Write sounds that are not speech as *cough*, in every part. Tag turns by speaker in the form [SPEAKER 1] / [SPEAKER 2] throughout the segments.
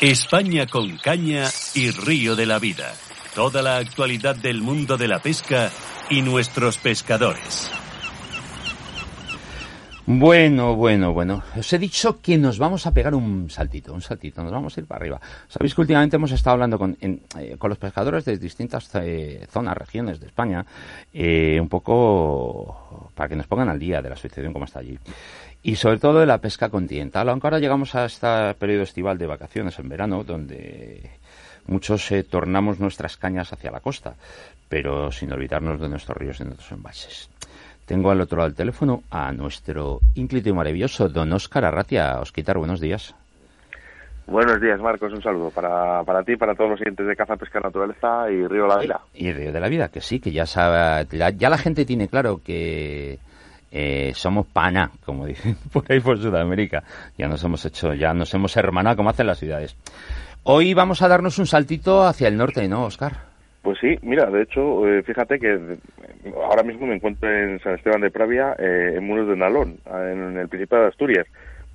[SPEAKER 1] España con caña y río de la vida. Toda la actualidad del mundo de la pesca y nuestros pescadores.
[SPEAKER 2] Bueno, bueno, bueno. Os he dicho que nos vamos a pegar un saltito, un saltito, nos vamos a ir para arriba. Sabéis que últimamente hemos estado hablando con, en, eh, con los pescadores de distintas eh, zonas, regiones de España, eh, un poco para que nos pongan al día de la situación como está allí. Y sobre todo de la pesca continental, aunque ahora llegamos a este periodo estival de vacaciones en verano, donde muchos tornamos nuestras cañas hacia la costa, pero sin olvidarnos de nuestros ríos y de nuestros embalses. Tengo al otro lado del teléfono a nuestro ínclito y maravilloso don Óscar Arratia. Osquitar, buenos días.
[SPEAKER 3] Buenos días, Marcos. Un saludo para, para ti, para todos los siguientes de Caza, Pesca, Naturaleza y Río de la Vida.
[SPEAKER 2] Y Río de la Vida, que sí, que ya sabe, ya la gente tiene claro que eh, somos pana, como *laughs* dicen por ahí por Sudamérica. Ya nos hemos hecho, ya nos hemos hermanado como hacen las ciudades. Hoy vamos a darnos un saltito hacia el norte, ¿no, Oscar?
[SPEAKER 3] Pues sí, mira, de hecho, eh, fíjate que ahora mismo me encuentro en San Esteban de Pravia, eh, en Muros de Nalón, en el Principado de Asturias.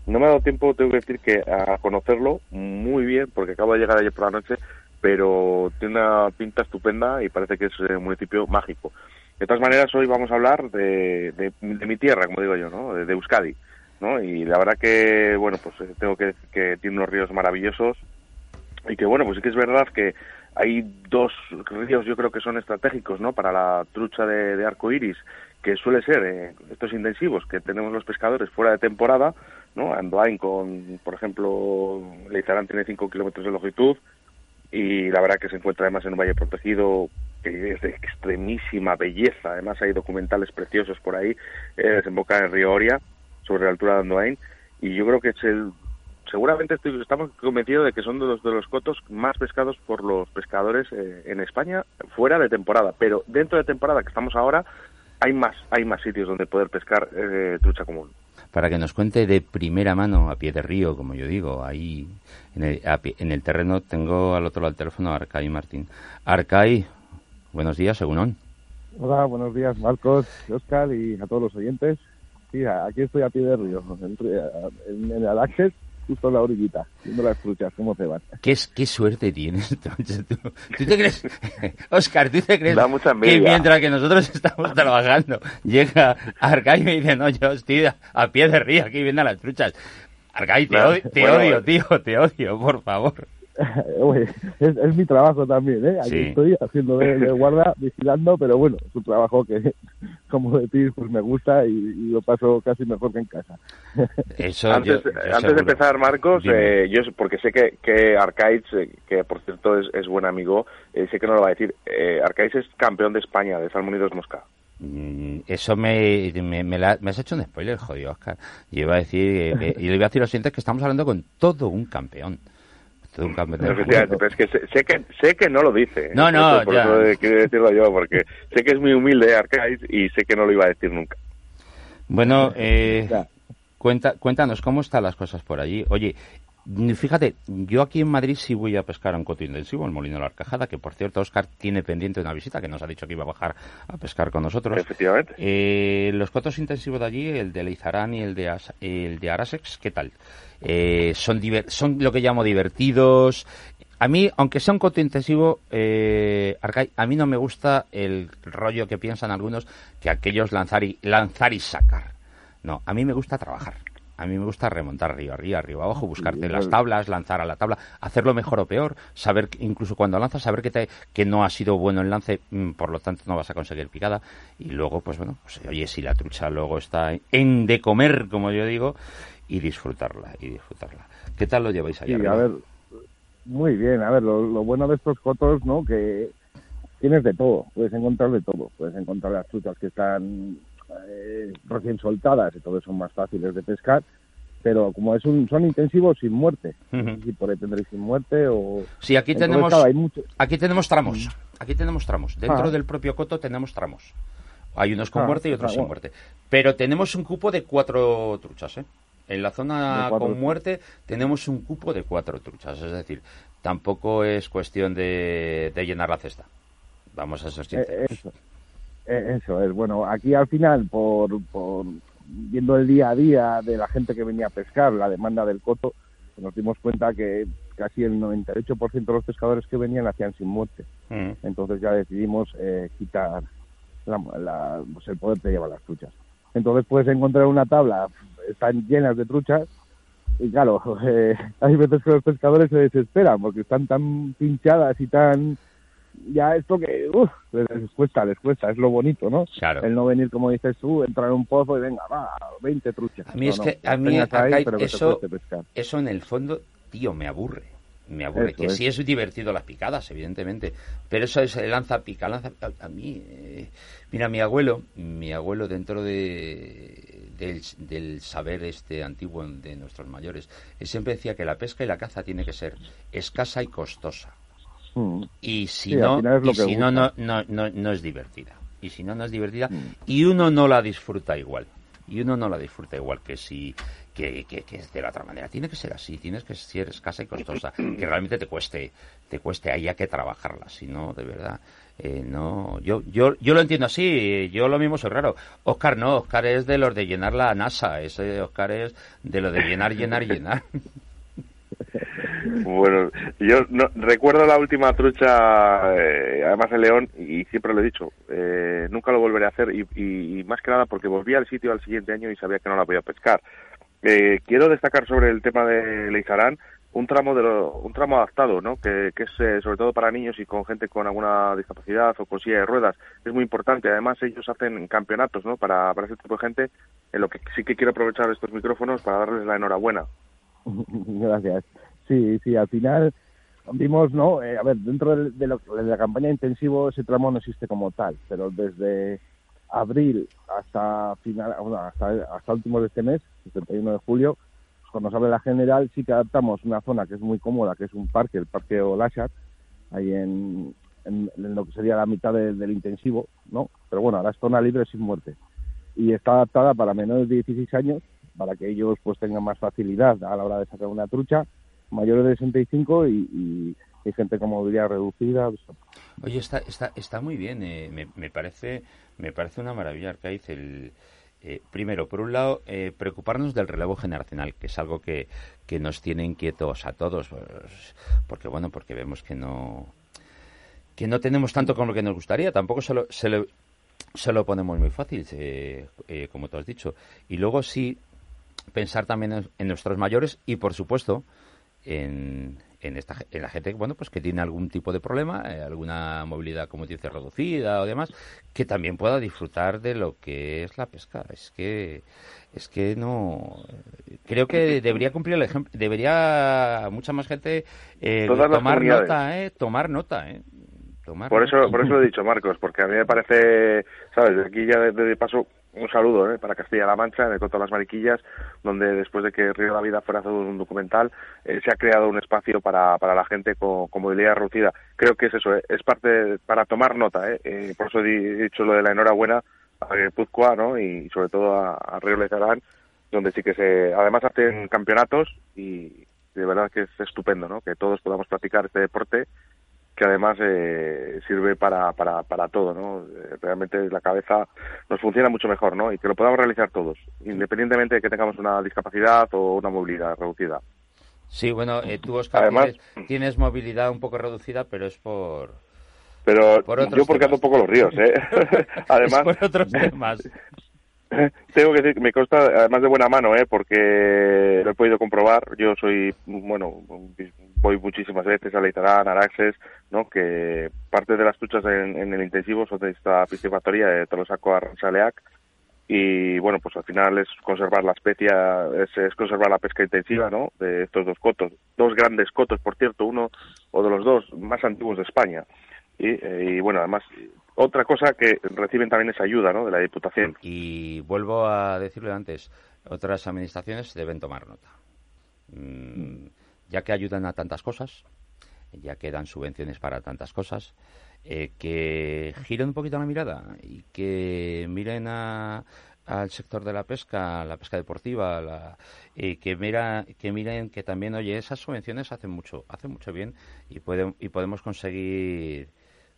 [SPEAKER 3] No me ha dado tiempo, tengo que decir, que a conocerlo muy bien, porque acabo de llegar ayer por la noche, pero tiene una pinta estupenda y parece que es un municipio mágico. De todas maneras, hoy vamos a hablar de, de, mi tierra, como digo yo, ¿no? De, Euskadi, ¿no? Y la verdad que, bueno, pues eh, tengo que decir que tiene unos ríos maravillosos y que, bueno, pues sí que es verdad que hay dos ríos yo creo que son estratégicos ¿no? para la trucha de, arco iris, que suele ser eh, estos intensivos que tenemos los pescadores fuera de temporada, ¿no? Andoain con, por ejemplo, Leizarán tiene 5 kilómetros de longitud y la verdad que se encuentra además en un valle protegido que es de extremísima belleza, además hay documentales preciosos por ahí, eh, desemboca en el río Oria, sobre la altura de Andoain, y yo creo que es el seguramente estamos convencidos de que son de los, de los cotos más pescados por los pescadores eh, en España fuera de temporada, pero dentro de temporada que estamos ahora hay más hay más sitios donde poder pescar eh, trucha común.
[SPEAKER 2] Para que nos cuente de primera mano, a pie de río, como yo digo, ahí en el, en el terreno tengo al otro lado del teléfono a Arcay Martín. Arcay, buenos días, según
[SPEAKER 4] Hola, buenos días, Marcos, Oscar y a todos los oyentes. Sí, aquí estoy a pie de río, en, el Access justo en la orillita, viendo las truchas, cómo se van.
[SPEAKER 2] ¿Qué, qué suerte tienes? *laughs* ¿Tú, ¿Tú te crees, *laughs* Oscar, tú te crees que mientras que nosotros estamos trabajando, llega Arcay y me dice, no, yo estoy a pie de río aquí viendo las truchas. Arcay, te, odio, te odio, tío, te odio, por favor. *laughs*
[SPEAKER 4] es, es, mi trabajo también, ¿eh? Aquí estoy haciendo de, guarda, *laughs* vigilando, pero bueno, es un trabajo que, como decís, pues me gusta y, lo paso casi mejor que en casa.
[SPEAKER 3] Eso antes, antes de empezar, Marcos, eh, yo porque sé que, que Arcaiz, eh, que por cierto es, es buen amigo, eh, sé que no lo va a decir, eh, Arcaiz es campeón de España de Salmonidos Mosca.
[SPEAKER 2] Mm, eso me, me, me, has hecho un spoiler, jodido, Oscar. Yo iba a decir, y le iba a decir lo siguiente, que estamos hablando con todo un campeón
[SPEAKER 3] pero es que sé, que sé que no lo dice.
[SPEAKER 2] No, no,
[SPEAKER 3] por Eso quiero decirlo yo, porque sé que es muy humilde Arcais y sé que no lo iba a decir nunca.
[SPEAKER 2] Bueno, eh, cuenta, cuéntanos cómo están las cosas por allí. Oye, Fíjate, yo aquí en Madrid sí voy a pescar a un coto intensivo, el Molino de la Arcajada, que por cierto Oscar tiene pendiente una visita, que nos ha dicho que iba a bajar a pescar con nosotros.
[SPEAKER 3] Efectivamente.
[SPEAKER 2] Eh, los cotos intensivos de allí, el de Leizarán y el de, el de Arasex, ¿qué tal? Eh, son, son lo que llamo divertidos. A mí, aunque sea un coto intensivo, eh, a mí no me gusta el rollo que piensan algunos que aquellos lanzar y, lanzar y sacar. No, a mí me gusta trabajar. A mí me gusta remontar arriba, arriba, arriba, abajo, buscarte las tablas, lanzar a la tabla, hacerlo mejor o peor, saber, incluso cuando lanzas, saber que, te, que no ha sido bueno el lance, mm, por lo tanto no vas a conseguir picada. Y luego, pues bueno, pues, oye, si la trucha luego está en de comer, como yo digo, y disfrutarla, y disfrutarla. ¿Qué tal lo lleváis allá?
[SPEAKER 4] Sí, a ver, muy bien, a ver, lo, bueno de estos cotos, ¿no? Que tienes de todo, puedes encontrar de todo, puedes encontrar las truchas que están eh, recién soltadas, y todo son más fáciles de pescar, pero como es un, son intensivos sin muerte, si por ahí tendréis sin muerte o...
[SPEAKER 2] Sí, aquí tenemos, aquí tenemos tramos, aquí tenemos tramos, dentro ah. del propio coto tenemos tramos. Hay unos con ah, muerte y otros sin muerte. Pero tenemos un cupo de cuatro truchas, ¿eh? En la zona con muerte tenemos un cupo de cuatro truchas, es decir, tampoco es cuestión de, llenar la cesta. Vamos a ser
[SPEAKER 4] eh, Eso. Eh, eso es, bueno, aquí al final, por, por viendo el día a día de la gente que venía a pescar, la demanda del coto, nos dimos cuenta que casi el 98% de los pescadores que venían hacían sin muerte.
[SPEAKER 2] Mm.
[SPEAKER 4] Entonces ya decidimos eh, quitar la, la- pues el poder de llevar las truchas. Entonces puedes encontrar una tabla, están llenas de truchas, y claro, *laughs* eh, hay veces que los pescadores se desesperan porque están tan pinchadas y tan... Ya esto que uf, les cuesta, les cuesta, es lo bonito, ¿no?
[SPEAKER 2] Claro.
[SPEAKER 4] El no venir, como dices tú, entrar en un pozo y venga, va, 20 truchas.
[SPEAKER 2] A mí
[SPEAKER 4] No,
[SPEAKER 2] es
[SPEAKER 4] no,
[SPEAKER 2] que- a
[SPEAKER 4] las
[SPEAKER 2] mí
[SPEAKER 4] ahí,
[SPEAKER 2] acá eso-. Eso en el fondo, tío, me aburre. Me aburre. Que
[SPEAKER 4] es.
[SPEAKER 2] sí es divertido las picadas, evidentemente. Pero eso es el lanza pica, lanza a, a mí. eh, mira, mi abuelo, mi abuelo dentro de del, del saber este antiguo de nuestros mayores, él siempre decía que la pesca y la caza tiene que ser escasa y costosa.
[SPEAKER 4] Mm.
[SPEAKER 2] Y si
[SPEAKER 4] Sí,
[SPEAKER 2] no, y si no, no, no, no es divertida. Y si no, no es divertida.
[SPEAKER 4] Mm.
[SPEAKER 2] Y uno no la disfruta igual. Y uno no la disfruta igual que si que, que, que es de la otra manera. Tiene que ser así, tienes que ser escasa y costosa. Que realmente te cueste, te cueste, haya que trabajarla. Si no, de verdad, eh, no. Yo, yo, yo lo entiendo así, yo lo mismo soy raro. Oscar no, Oscar es de los de llenar la NASA. Ese Oscar es de lo de llenar, llenar, llenar. *laughs*
[SPEAKER 3] Bueno, yo no, recuerdo la última trucha, eh, además en León, y siempre lo he dicho, eh, nunca lo volveré a hacer, y más que nada porque volví al sitio al siguiente año y sabía que no la podía pescar. Eh, quiero destacar sobre el tema de Leizarán un tramo de lo- un tramo adaptado, ¿no? Que, que es eh, sobre todo para niños y con gente con alguna discapacidad o con silla de ruedas. Es muy importante. Además ellos hacen campeonatos, ¿no? Para, para ese tipo de gente. En lo que sí que quiero aprovechar estos micrófonos para darles la enhorabuena. *laughs*
[SPEAKER 4] Gracias. Sí, sí, al final vimos, ¿no? Eh, a ver, dentro de, de lo- de la campaña intensivo ese tramo no existe como tal, pero desde abril hasta final, hasta, hasta últimos de este mes, el 31 de julio, pues cuando se abre la general sí que adaptamos una zona que es muy cómoda, que es un parque, el Parque Olashat, ahí en, en, lo que sería la mitad de- del intensivo, ¿no? Pero bueno, ahora es zona libre sin muerte. Y está adaptada para menores de 16 años, para que ellos pues tengan más facilidad a la hora de sacar una trucha, mayores de 65 y, y, y gente con movilidad reducida.
[SPEAKER 2] Oye, está, está, está muy bien. eh, me, me parece me parece una maravilla, Arcaiz, el, eh, primero, por un lado, eh, preocuparnos del relevo generacional, que es algo que, que nos tiene inquietos a todos, porque bueno, porque vemos que no que no tenemos tanto con lo que nos gustaría, tampoco se lo, se lo, se lo ponemos muy fácil, como tú has dicho. Y luego sí pensar también en, en nuestros mayores y, por supuesto, en, en, esta, en la gente bueno pues que tiene algún tipo de problema, eh, alguna movilidad, como dice, reducida o demás, que también pueda disfrutar de lo que es la pesca. Es que es que no creo que debería cumplir el ejemplo, debería mucha más gente eh, tomar nota, eh, tomar nota, eh. Tomar
[SPEAKER 3] Por eso, por eso lo he dicho, Marcos, porque a mí me parece, ¿sabes? Aquí ya de, de paso un saludo ¿eh? para Castilla-La Mancha, en el Coto de las Mariquillas, donde después de que Río de la Vida fuera todo un documental, eh, se ha creado un espacio para, para la gente con, con movilidad reducida. Creo que es eso, ¿eh? es parte para tomar nota. ¿eh? Eh, por eso he di- he dicho lo de la enhorabuena a Guipúzcoa, ¿no? Y sobre todo a, Río Lezarán, donde sí que se, además hacen campeonatos y de verdad que es estupendo, ¿no? Que todos podamos practicar este deporte que además eh, sirve para, para, para todo, ¿no? Eh, realmente la cabeza nos funciona mucho mejor, ¿no? Y que lo podamos realizar todos, independientemente de que tengamos una discapacidad o una movilidad reducida.
[SPEAKER 2] Sí, bueno, eh, tú, Oscar,
[SPEAKER 3] Además-
[SPEAKER 2] tienes, tienes movilidad un poco reducida, pero es por...
[SPEAKER 3] Pero
[SPEAKER 2] Por
[SPEAKER 3] yo porque ando
[SPEAKER 2] temas.
[SPEAKER 3] un poco los ríos, ¿eh? *laughs* *laughs* además,
[SPEAKER 2] por otros temas. *laughs*
[SPEAKER 3] tengo que decir me consta, además de buena mano, ¿eh? Porque lo he podido comprobar. Yo soy, bueno, voy muchísimas veces a Leitarán, Araxes, ¿no? Que parte de las truchas en, en el intensivo son de esta piscifactoría de Tolosaco a. Y bueno, pues al final es conservar la especie, es, es conservar la pesca intensiva, ¿no? De estos dos cotos. Dos grandes cotos, por cierto, uno o de los dos más antiguos de España. Y, eh, y bueno, además, otra cosa que reciben también es ayuda, ¿no? De la Diputación.
[SPEAKER 2] Y vuelvo a decirlo antes, otras administraciones deben tomar nota. Mm, ya que ayudan a tantas cosas, ya que dan subvenciones para tantas cosas, eh, que giren un poquito la mirada y que miren a- al sector de la pesca, la pesca deportiva, la, y que mira, que miren que también, oye, esas subvenciones hacen mucho, hacen mucho bien y pueden, y podemos conseguir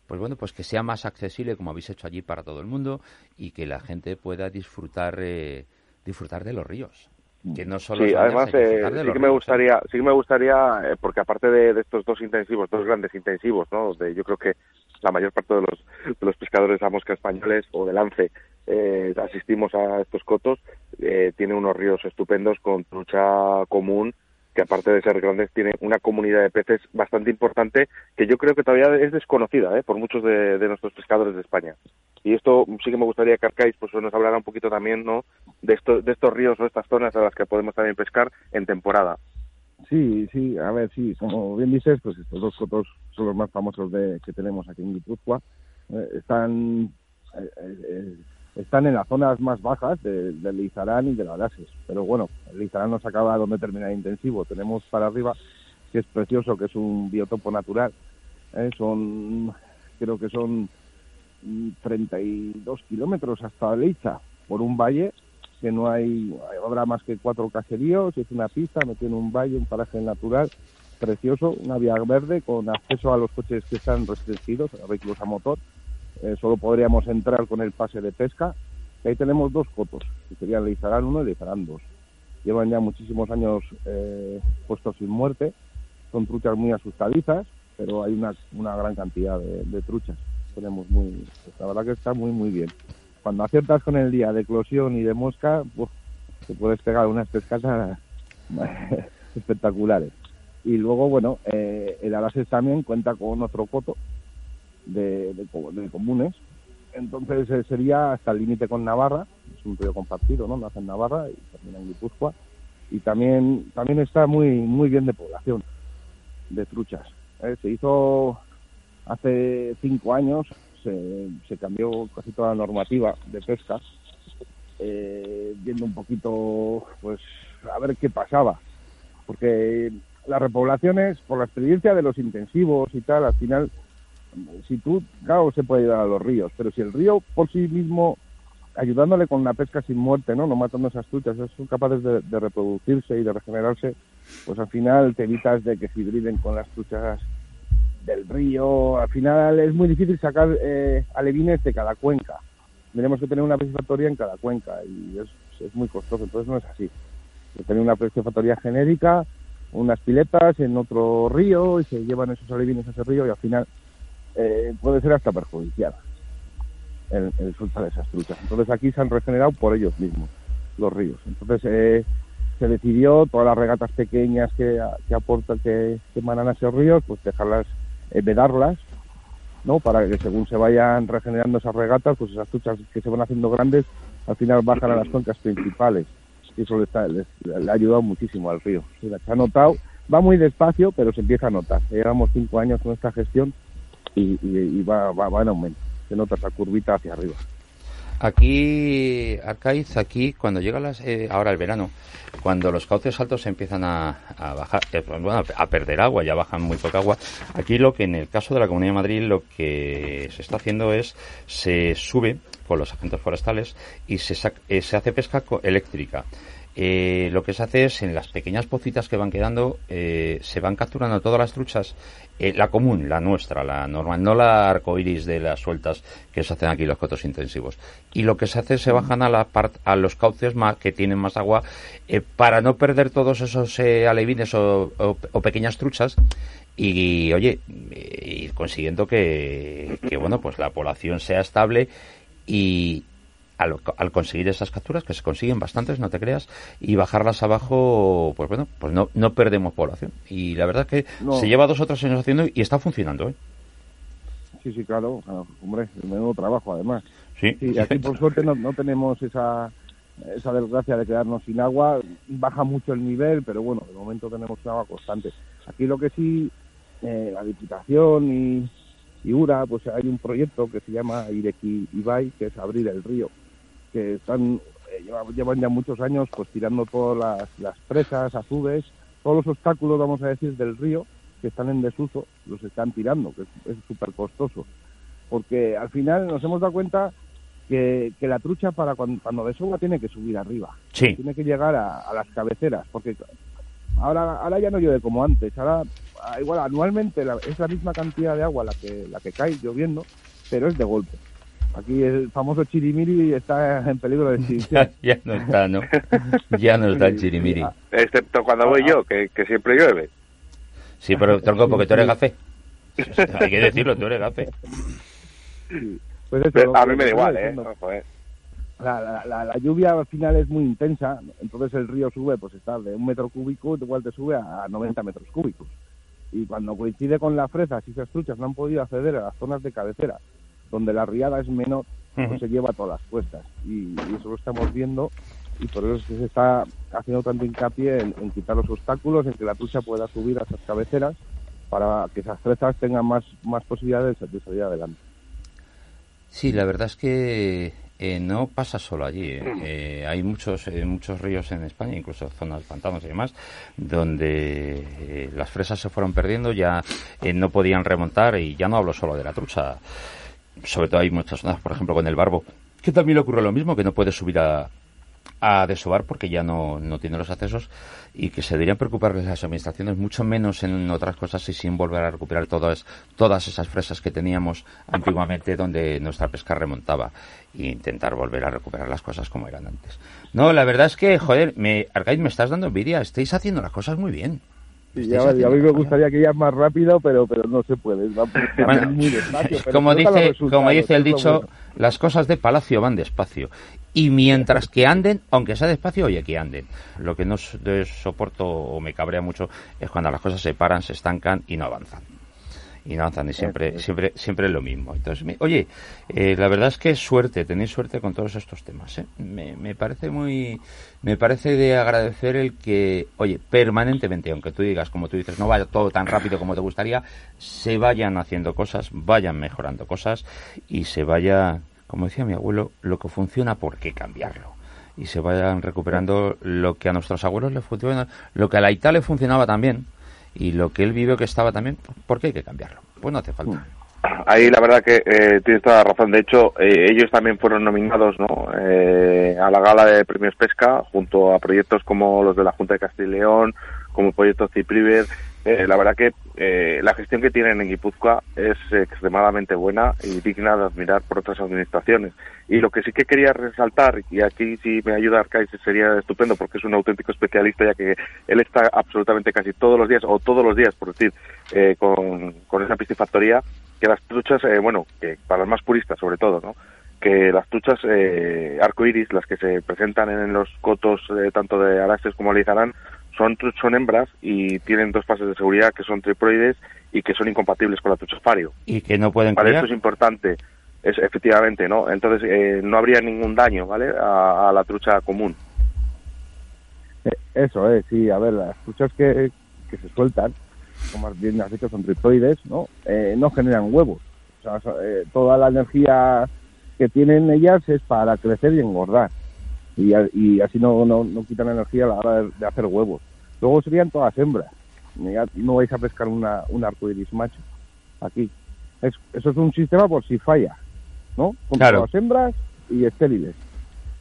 [SPEAKER 2] pues bueno, pues que sea más accesible como habéis hecho allí para todo el mundo y que la gente pueda disfrutar eh, disfrutar de los ríos. Que no solo
[SPEAKER 3] sí, además eh, sí que me
[SPEAKER 2] ¿eh?
[SPEAKER 3] gustaría, sí que me gustaría, eh, porque aparte de, de estos dos intensivos, dos grandes intensivos, ¿no? De, yo creo que la mayor parte de los, de los pescadores a mosca españoles o de lance eh, asistimos a estos cotos, eh, tiene unos ríos estupendos con trucha común que aparte de ser grandes tiene una comunidad de peces bastante importante que yo creo que todavía es desconocida ¿eh? por muchos de, de nuestros pescadores de España. Y esto sí que me gustaría que Arcais pues, nos hablara un poquito también ¿no? de, estos de estos ríos o estas zonas a las que podemos también pescar en temporada.
[SPEAKER 4] Sí, sí, a ver, sí, como bien dices, pues estos dos cotos son los más famosos de, que tenemos aquí en Guipúzcoa. Eh, están, eh, eh, están en las zonas más bajas de- del Lizarán y de la Lases. Pero bueno, el Lizarán nos acaba donde termina el intensivo. Tenemos para arriba, que es precioso, que es un biotopo natural. Son, creo que son 32 kilómetros hasta Leiza por un valle que no hay, habrá más que cuatro caseríos, es una pista, no tiene un valle, un paraje natural precioso, una vía verde con acceso a los coches que están restringidos, a vehículos a motor. Eh, solo podríamos entrar con el pase de pesca. Ahí tenemos dos cotos, que serían Leizarán 1 y Leizarán 2. Llevan ya muchísimos años eh, puestos sin muerte, son truchas muy asustadizas, pero hay una, gran cantidad de truchas. Tenemos muy, la verdad que está muy, muy bien cuando aciertas con el día de eclosión y de mosca, uf, te puedes pegar unas pescatas *laughs* espectaculares. Y luego, bueno, eh, el Arases también cuenta con otro coto de, de comunes. Entonces eh, sería hasta el límite con Navarra, es un río compartido, ¿no? Nace en Navarra y termina en Guipúzcoa. Y también, también está muy, muy bien de población de truchas. Eh, se hizo hace cinco años se, se cambió casi toda la normativa de pesca, eh, viendo un poquito, pues, a ver qué pasaba. Porque las repoblaciones, por la experiencia de los intensivos y tal, al final, si tú, claro, se puede ayudar a los ríos, pero si el río por sí mismo, ayudándole con la pesca sin muerte, ¿no? No matando esas truchas, son capaces de, de reproducirse y de regenerarse, pues al final te evitas de que se hibriden con las truchas del río. Al final es muy difícil sacar eh, alevines de cada cuenca. Tenemos que tener una piscifactoría en cada cuenca y es, es muy costoso, entonces no es así. Tener una piscifactoría genérica, unas piletas en otro río y se llevan esos alevines a ese río y al final eh, puede ser hasta perjudicial el, el soltar esas truchas. Entonces aquí se han regenerado por ellos mismos los ríos. Entonces eh, se decidió todas las regatas pequeñas que, que aportan, que, que emanan a esos ríos, pues dejarlas vedarlas, ¿no? Para que según se vayan regenerando esas regatas, pues esas truchas que se van haciendo grandes, al final bajan a las cuencas principales. Y eso le, está, le ha ayudado muchísimo al río. Se ha notado, va muy despacio, pero se empieza a notar. Llevamos cinco años con esta gestión y va, va, va en aumento. Se nota esa curvita hacia arriba.
[SPEAKER 2] Aquí, Arcaiz, aquí cuando llega las, eh, ahora el verano, cuando los cauces altos empiezan a, bajar, eh, bueno, a perder agua, ya bajan muy poca agua. Aquí lo que en el caso de la Comunidad de Madrid lo que se está haciendo es se sube con los agentes forestales y se, sac- eh, se hace pesca eléctrica. Eh, lo que se hace es en las pequeñas pocitas que van quedando eh, se van capturando todas las truchas eh, la común, la nuestra, la normal, no la arcoiris de las sueltas que se hacen aquí los cotos intensivos. Y lo que se hace es se bajan a la part- a los cauces más que tienen más agua eh, para no perder todos esos eh, alevines o, pequeñas truchas y, oye eh, ir consiguiendo que, que bueno pues la población sea estable y al, al conseguir esas capturas que se consiguen bastantes no te creas y bajarlas abajo pues bueno pues no no perdemos población y la verdad que
[SPEAKER 4] No.
[SPEAKER 2] se lleva dos o tres años haciendo y está funcionando ¿eh?
[SPEAKER 4] Sí, sí, claro. Hombre, el menudo trabajo, además.
[SPEAKER 2] sí,
[SPEAKER 4] Sí, aquí por *laughs* suerte no, no tenemos esa, esa desgracia de quedarnos sin agua. Baja mucho el nivel, pero bueno, de momento tenemos un agua constante. Aquí lo que sí, eh, la Diputación y, y URA, pues hay un proyecto que se llama Ireki Ibai, que es abrir el río, que están eh, lleva- llevan ya muchos años pues tirando todas las, las presas, azubes, todos los obstáculos, vamos a decir, del río que están en desuso, los están tirando, que es- súper costoso. Porque al final nos hemos dado cuenta que, que la trucha para cuando, cuando desova tiene que subir arriba,
[SPEAKER 2] sí
[SPEAKER 4] tiene que llegar a, a las cabeceras, porque ahora ahora ya no llueve como antes, ahora ah, igual anualmente la- es la misma cantidad de agua la que la que cae lloviendo, pero es de golpe. Aquí el famoso chirimiri está en peligro de *laughs* extinción.
[SPEAKER 2] ya no está, ¿no? Ya no está el chirimiri.
[SPEAKER 3] Excepto cuando voy yo, que, que siempre llueve.
[SPEAKER 2] Sí, pero tronco, porque tú eres gafe. *laughs* Hay que decirlo, tú eres gafe.
[SPEAKER 4] Pues eso,
[SPEAKER 3] Pero a mí me da igual, ¿eh? Joder.
[SPEAKER 4] La, la- la- la lluvia al final es muy intensa, entonces el río sube, pues está de un metro cúbico, igual te sube a 90 metros cúbicos. Y cuando coincide con la fresa, si esas truchas no han podido acceder a las zonas de cabecera, donde la riada es menor, pues se lleva todas las cuestas. Y, y eso lo estamos viendo, y por eso es que se está haciendo tanto hincapié en, en quitar los obstáculos, en que la trucha pueda subir a esas cabeceras, para que esas fresas tengan más, más posibilidades de salir adelante.
[SPEAKER 2] Sí, la verdad es que eh, no pasa solo allí. eh. Eh, hay muchos muchos ríos en España, incluso zonas pantanos y demás, donde las fresas se fueron perdiendo, ya eh, no podían remontar y ya no hablo solo de la trucha. Sobre todo hay muchas zonas, por ejemplo, con el barbo, que también le ocurre lo mismo, que no puede subir a, a desovar porque ya no, no tiene los accesos y que se deberían preocupar las administraciones mucho menos en otras cosas y sin volver a recuperar todas, todas esas fresas que teníamos antiguamente donde nuestra pesca remontaba e intentar volver a recuperar las cosas como eran antes. No, la verdad es que, joder, me, Arcade, me estás dando envidia, estáis haciendo las cosas muy bien.
[SPEAKER 4] Sí, ya, a mí me gustaría que ya más rápido, pero pero no se puede. Va
[SPEAKER 2] Bueno,
[SPEAKER 4] muy despacio. pero
[SPEAKER 2] como dice, como dice el dicho,
[SPEAKER 4] bueno.
[SPEAKER 2] las cosas de palacio van despacio. Y mientras que anden, aunque sea despacio, oye, que anden. Lo que no soporto o me cabrea mucho es cuando las cosas se paran, se estancan y no avanzan. Y no y siempre, siempre, siempre es lo mismo. Entonces, me- oye, eh, la verdad es que suerte, tenéis suerte con todos estos temas. ¿eh? Me, me parece muy, me parece de agradecer el que, oye, permanentemente, aunque tú digas, como tú dices, no vaya todo tan rápido como te gustaría, se vayan haciendo cosas, vayan mejorando cosas y se vaya, como decía mi abuelo, lo que funciona, ¿por qué cambiarlo? Y se vayan recuperando lo que a nuestros abuelos les funciona, lo que a la Ita le funcionaba también y lo que él vivió que estaba también, ¿por qué hay que cambiarlo? Pues no hace falta.
[SPEAKER 3] Ahí la verdad que eh, tienes toda la razón. De hecho, eh, ellos también fueron nominados ¿no? Eh, a la gala de premios Pesca junto a proyectos como los de la Junta de Castilla y León, como el proyecto Cipriver. Eh, la verdad que eh, la gestión que tienen en Guipúzcoa es extremadamente buena y digna de admirar por otras administraciones. Y lo que sí que quería resaltar, y aquí si me ayuda Arcais sería estupendo porque es un auténtico especialista ya que él está absolutamente casi todos los días, o todos los días por decir, eh, con, con esa piscifactoría, que las truchas, eh, bueno, que para los más puristas sobre todo, ¿no? que las truchas eh, arcoiris, las que se presentan en los cotos eh, tanto de Araxes como Alizarán, son, son hembras y tienen dos fases de seguridad que son triproides y que son incompatibles con la trucha fario.
[SPEAKER 2] Y que no pueden
[SPEAKER 3] ¿Vale?
[SPEAKER 2] criar.
[SPEAKER 3] Esto es importante, es, efectivamente, ¿no? Entonces eh, no habría ningún daño, ¿vale? A, a la trucha común.
[SPEAKER 4] Eh, Eso es, sí, a ver, las truchas que, que se sueltan, como más bien has dicho, son tripoides, ¿no? Eh, no generan huevos. O sea, eh, toda la energía que tienen ellas es para crecer y engordar. Y, y así no, no, no quitan energía a la hora de, de hacer huevos. Luego serían todas hembras. Ya no vais a pescar una, un arcoiris macho aquí. Es, eso es un sistema por si falla, ¿no? Con
[SPEAKER 2] Claro.
[SPEAKER 4] todas hembras y estériles.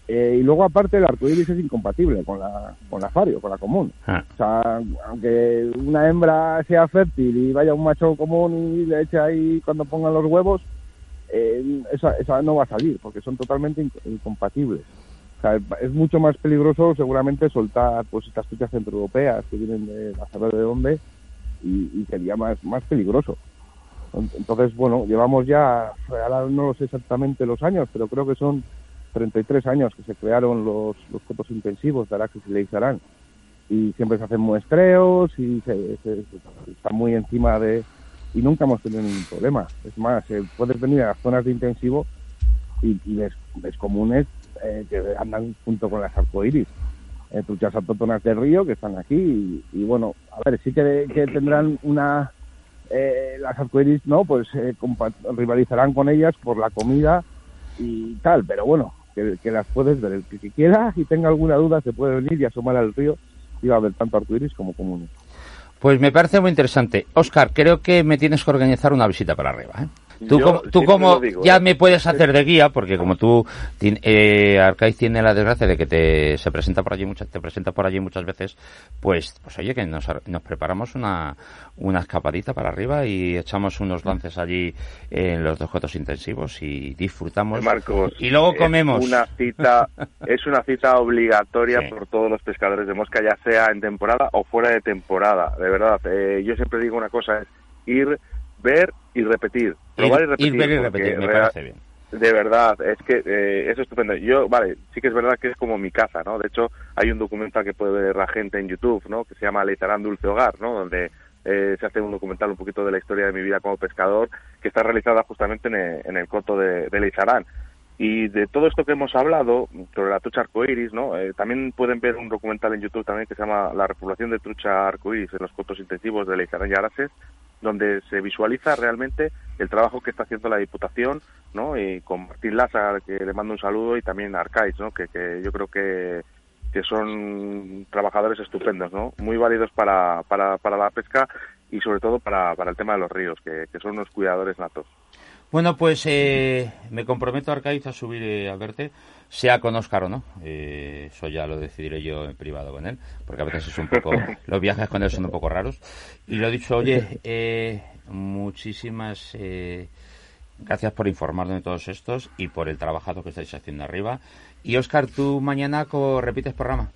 [SPEAKER 4] Eh, y luego aparte el arcoíris es incompatible con la, con la fario, con la común.
[SPEAKER 2] Ah.
[SPEAKER 4] O sea, aunque una hembra sea fértil y vaya un macho común y le eche ahí cuando pongan los huevos, eh, esa, esa no va a salir porque son totalmente in- incompatibles. Es mucho más peligroso seguramente soltar pues estas truchas centroeuropeas que vienen de la saber de dónde y, sería más, más peligroso. Entonces, bueno, llevamos ya, ahora no sé exactamente los años, pero creo que son 33 años que se crearon los, los cotos intensivos de Araxes y Leizarán. Y siempre se hacen muestreos y se está muy encima de... Y nunca hemos tenido ningún problema. Es más, eh, puedes venir a las zonas de intensivo y, y ves, ves comunes eh, que andan junto con las arcoíris. Eh, truchas autóctonas del río que están aquí y, bueno, a ver, sí que, tendrán una... eh, las arcoíris, ¿no? Pues eh, rivalizarán con ellas por la comida y tal, pero bueno, que, las puedes ver. El que, que quiera y tenga alguna duda se puede venir y asomar al río y va a haber tanto arcoíris como comunes.
[SPEAKER 2] Pues me parece muy interesante. Oscar, creo que me tienes que organizar una visita para arriba. ¿eh? Tú
[SPEAKER 3] Yo
[SPEAKER 2] como, tú como
[SPEAKER 3] digo,
[SPEAKER 2] ya
[SPEAKER 3] ¿eh?
[SPEAKER 2] me puedes hacer de guía, porque como tú, eh, Arcaiz tiene la desgracia de que te se presenta por allí muchas, te presenta por allí muchas veces, pues, pues oye, que nos, nos preparamos una, una escapadita para arriba y echamos unos lances allí en los dos cotos intensivos y disfrutamos.
[SPEAKER 3] Marcos.
[SPEAKER 2] y luego
[SPEAKER 3] es
[SPEAKER 2] comemos.
[SPEAKER 3] Una cita, *laughs* es una cita obligatoria
[SPEAKER 2] Sí.
[SPEAKER 3] por todos los pescadores de mosca, ya sea en temporada o fuera de temporada. De verdad, eh, yo siempre digo una cosa: es ir, ver y repetir. Probar y
[SPEAKER 2] Ir,
[SPEAKER 3] repetir.
[SPEAKER 2] ir, ver y repetir, me parece bien.
[SPEAKER 3] De verdad, es que eh, es estupendo. Yo, vale, sí que es verdad que es como mi casa, ¿no? De hecho, hay un documental que puede ver la gente en YouTube, ¿no? Que se llama Leizarán Dulce Hogar, ¿no? Donde eh, se hace un documental un poquito de la historia de mi vida como pescador, que está realizada justamente en el, en el coto de, de Leizarán. Y de todo esto que hemos hablado, sobre la trucha arcoiris, ¿no? Eh, también pueden ver un documental en YouTube también que se llama La repoblación de trucha arcoiris en los cotos intensivos de Leizarán y Arases, donde se visualiza realmente el trabajo que está haciendo la Diputación, ¿no? Y con Martín Lázaro, que le mando un saludo, y también Arcais, ¿no? Que, que yo creo que, que son trabajadores estupendos, ¿no? Muy válidos para, para, para la pesca y sobre todo para, para el tema de los ríos, que, que son unos cuidadores natos.
[SPEAKER 2] Bueno, pues eh, me comprometo, Arcaiz, a subir eh, a verte, sea con Óscar o no. Eh, eso ya lo decidiré yo en privado con él, porque a veces es un poco, *laughs* los viajes con él son un poco raros. Y lo dicho, oye, eh, muchísimas eh, gracias por informarnos de todos estos y por el trabajado que estáis haciendo arriba. Y Óscar, tú mañana repites programa.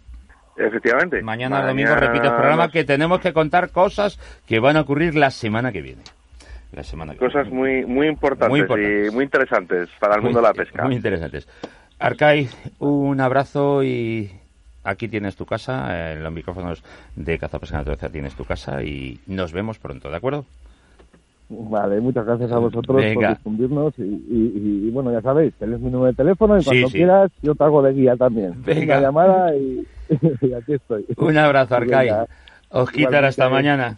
[SPEAKER 3] Efectivamente.
[SPEAKER 2] Mañana, domingo repites programa que tenemos que contar cosas que van a ocurrir la semana que viene. La semana que
[SPEAKER 3] Cosas
[SPEAKER 2] viene.
[SPEAKER 3] muy, muy importantes,
[SPEAKER 2] Muy importantes.
[SPEAKER 3] y muy interesantes para el
[SPEAKER 2] Muy-
[SPEAKER 3] mundo de la pesca.
[SPEAKER 2] Muy interesantes. Arcai, un abrazo y aquí tienes tu casa, en los micrófonos de Cazapesca Naturaleza tienes tu casa y nos vemos pronto, ¿de acuerdo?
[SPEAKER 4] Vale, muchas gracias a vosotros
[SPEAKER 2] Venga.
[SPEAKER 4] por difundirnos y, y- y, bueno, ya sabéis, tenéis mi número de teléfono y cuando
[SPEAKER 2] sí.
[SPEAKER 4] quieras yo te hago de guía también.
[SPEAKER 2] Venga.
[SPEAKER 4] Una llamada y, *laughs* aquí estoy.
[SPEAKER 2] Un abrazo, Arcai. Os quitará hasta mañana.